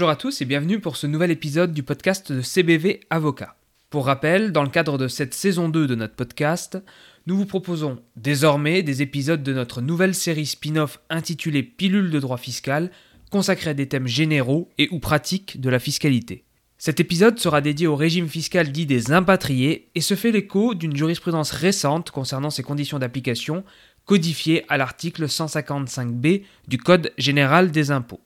Bonjour à tous et bienvenue pour ce nouvel épisode du podcast de CBV Avocat. Pour rappel, dans le cadre de cette saison 2 de notre podcast, nous vous proposons désormais des épisodes de notre nouvelle série spin-off intitulée Pilule de droit fiscal, consacrée à des thèmes généraux et ou pratiques de la fiscalité. Cet épisode sera dédié au régime fiscal dit des impatriés et se fait l'écho d'une jurisprudence récente concernant ses conditions d'application, codifiée à l'article 155b du Code général des impôts.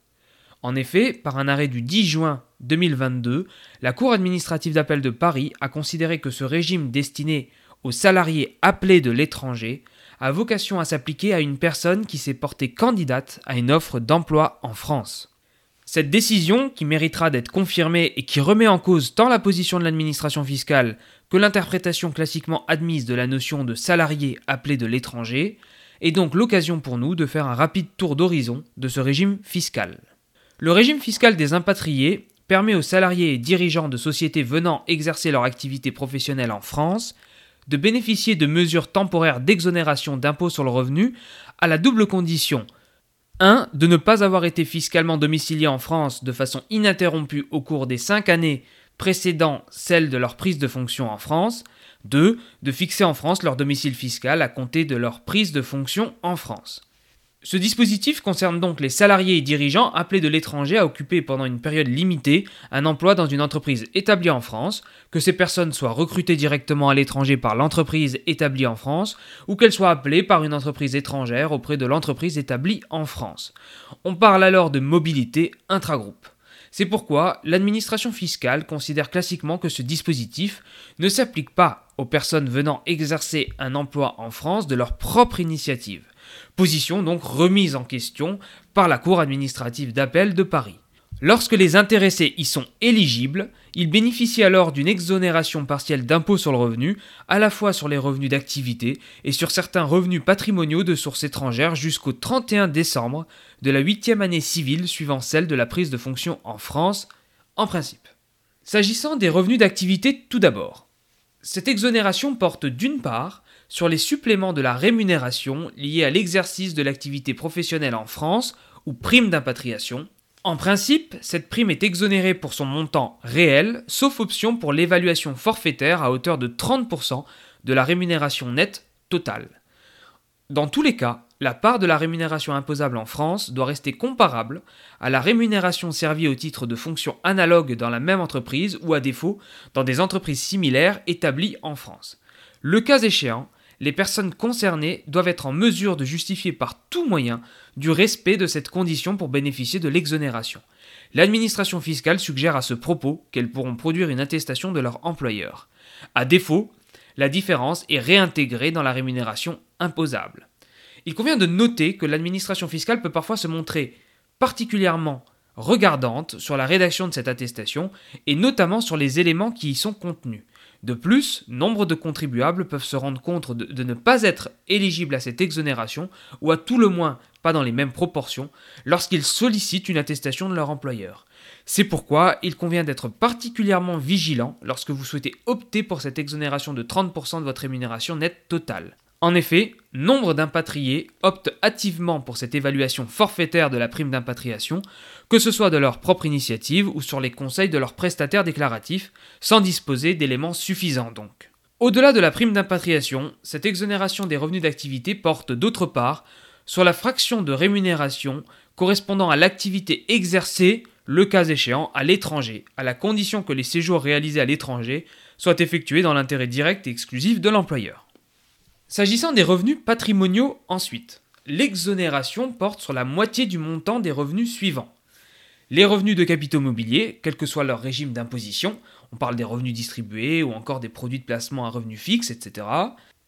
En effet, par un arrêt du 10 juin 2022, la Cour administrative d'appel de Paris a considéré que ce régime destiné aux salariés appelés de l'étranger a vocation à s'appliquer à une personne qui s'est portée candidate à une offre d'emploi en France. Cette décision, qui méritera d'être confirmée et qui remet en cause tant la position de l'administration fiscale que l'interprétation classiquement admise de la notion de salarié appelé de l'étranger, est donc l'occasion pour nous de faire un rapide tour d'horizon de ce régime fiscal. Le régime fiscal des impatriés permet aux salariés et dirigeants de sociétés venant exercer leur activité professionnelle en France de bénéficier de mesures temporaires d'exonération d'impôt sur le revenu à la double condition 1. De ne pas avoir été fiscalement domicilié en France de façon ininterrompue au cours des 5 années précédant celle de leur prise de fonction en France. 2. De fixer en France leur domicile fiscal à compter de leur prise de fonction en France. Ce dispositif concerne donc les salariés et dirigeants appelés de l'étranger à occuper pendant une période limitée un emploi dans une entreprise établie en France, que ces personnes soient recrutées directement à l'étranger par l'entreprise établie en France, ou qu'elles soient appelées par une entreprise étrangère auprès de l'entreprise établie en France. On parle alors de mobilité intragroupe. C'est pourquoi l'administration fiscale considère classiquement que ce dispositif ne s'applique pas aux personnes venant exercer un emploi en France de leur propre initiative. Position donc remise en question par la Cour administrative d'appel de Paris. Lorsque les intéressés y sont éligibles, ils bénéficient alors d'une exonération partielle d'impôt sur le revenu, à la fois sur les revenus d'activité et sur certains revenus patrimoniaux de sources étrangères jusqu'au 31 décembre de la huitième année civile suivant celle de la prise de fonction en France, en principe. S'agissant des revenus d'activité tout d'abord, cette exonération porte d'une part sur les suppléments de la rémunération liés à l'exercice de l'activité professionnelle en France ou prime d'impatriation. En principe, cette prime est exonérée pour son montant réel, sauf option pour l'évaluation forfaitaire à hauteur de 30% de la rémunération nette totale. Dans tous les cas, la part de la rémunération imposable en France doit rester comparable à la rémunération servie au titre de fonctions analogues dans la même entreprise ou à défaut dans des entreprises similaires établies en France. Le cas échéant, les personnes concernées doivent être en mesure de justifier par tout moyen du respect de cette condition pour bénéficier de l'exonération. L'administration fiscale suggère à ce propos qu'elles pourront produire une attestation de leur employeur. À défaut, la différence est réintégrée dans la rémunération imposable. Il convient de noter que l'administration fiscale peut parfois se montrer particulièrement regardante sur la rédaction de cette attestation et notamment sur les éléments qui y sont contenus. De plus, nombre de contribuables peuvent se rendre compte de, ne pas être éligibles à cette exonération, ou à tout le moins pas dans les mêmes proportions, lorsqu'ils sollicitent une attestation de leur employeur. C'est pourquoi il convient d'être particulièrement vigilant lorsque vous souhaitez opter pour cette exonération de 30% de votre rémunération nette totale. En effet, nombre d'impatriés optent hâtivement pour cette évaluation forfaitaire de la prime d'impatriation, que ce soit de leur propre initiative ou sur les conseils de leurs prestataires déclaratifs, sans disposer d'éléments suffisants donc. Au-delà de la prime d'impatriation, cette exonération des revenus d'activité porte d'autre part sur la fraction de rémunération correspondant à l'activité exercée, le cas échéant, à l'étranger, à la condition que les séjours réalisés à l'étranger soient effectués dans l'intérêt direct et exclusif de l'employeur. S'agissant des revenus patrimoniaux ensuite, l'exonération porte sur la moitié du montant des revenus suivants. Les revenus de capitaux mobiliers, quel que soit leur régime d'imposition, on parle des revenus distribués ou encore des produits de placement à revenus fixes, etc.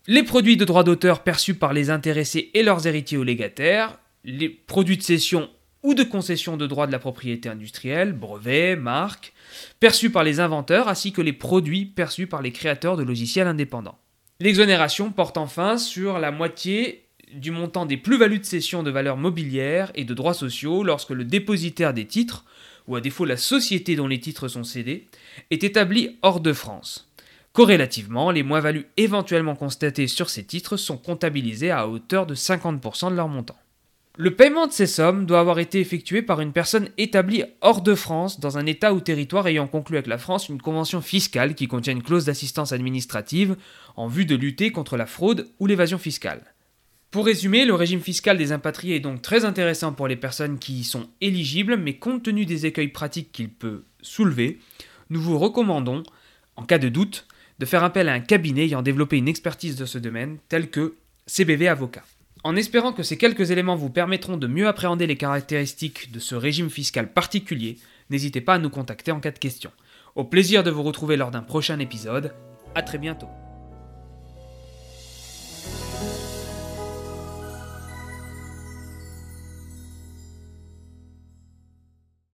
Les produits de droit d'auteur perçus par les intéressés et leurs héritiers ou légataires, les produits de cession ou de concession de droits de la propriété industrielle, brevets, marques, perçus par les inventeurs ainsi que les produits perçus par les créateurs de logiciels indépendants. L'exonération porte enfin sur la moitié du montant des plus-values de cession de valeurs mobilières et de droits sociaux lorsque le dépositaire des titres, ou à défaut la société dont les titres sont cédés, est établi hors de France. Corrélativement, les moins-values éventuellement constatées sur ces titres sont comptabilisées à hauteur de 50% de leur montant. Le paiement de ces sommes doit avoir été effectué par une personne établie hors de France dans un État ou territoire ayant conclu avec la France une convention fiscale qui contient une clause d'assistance administrative en vue de lutter contre la fraude ou l'évasion fiscale. Pour résumer, le régime fiscal des impatriés est donc très intéressant pour les personnes qui y sont éligibles, mais compte tenu des écueils pratiques qu'il peut soulever, nous vous recommandons, en cas de doute, de faire appel à un cabinet ayant développé une expertise de ce domaine, tel que CBV Avocat. En espérant que ces quelques éléments vous permettront de mieux appréhender les caractéristiques de ce régime fiscal particulier, n'hésitez pas à nous contacter en cas de question. Au plaisir de vous retrouver lors d'un prochain épisode. A très bientôt.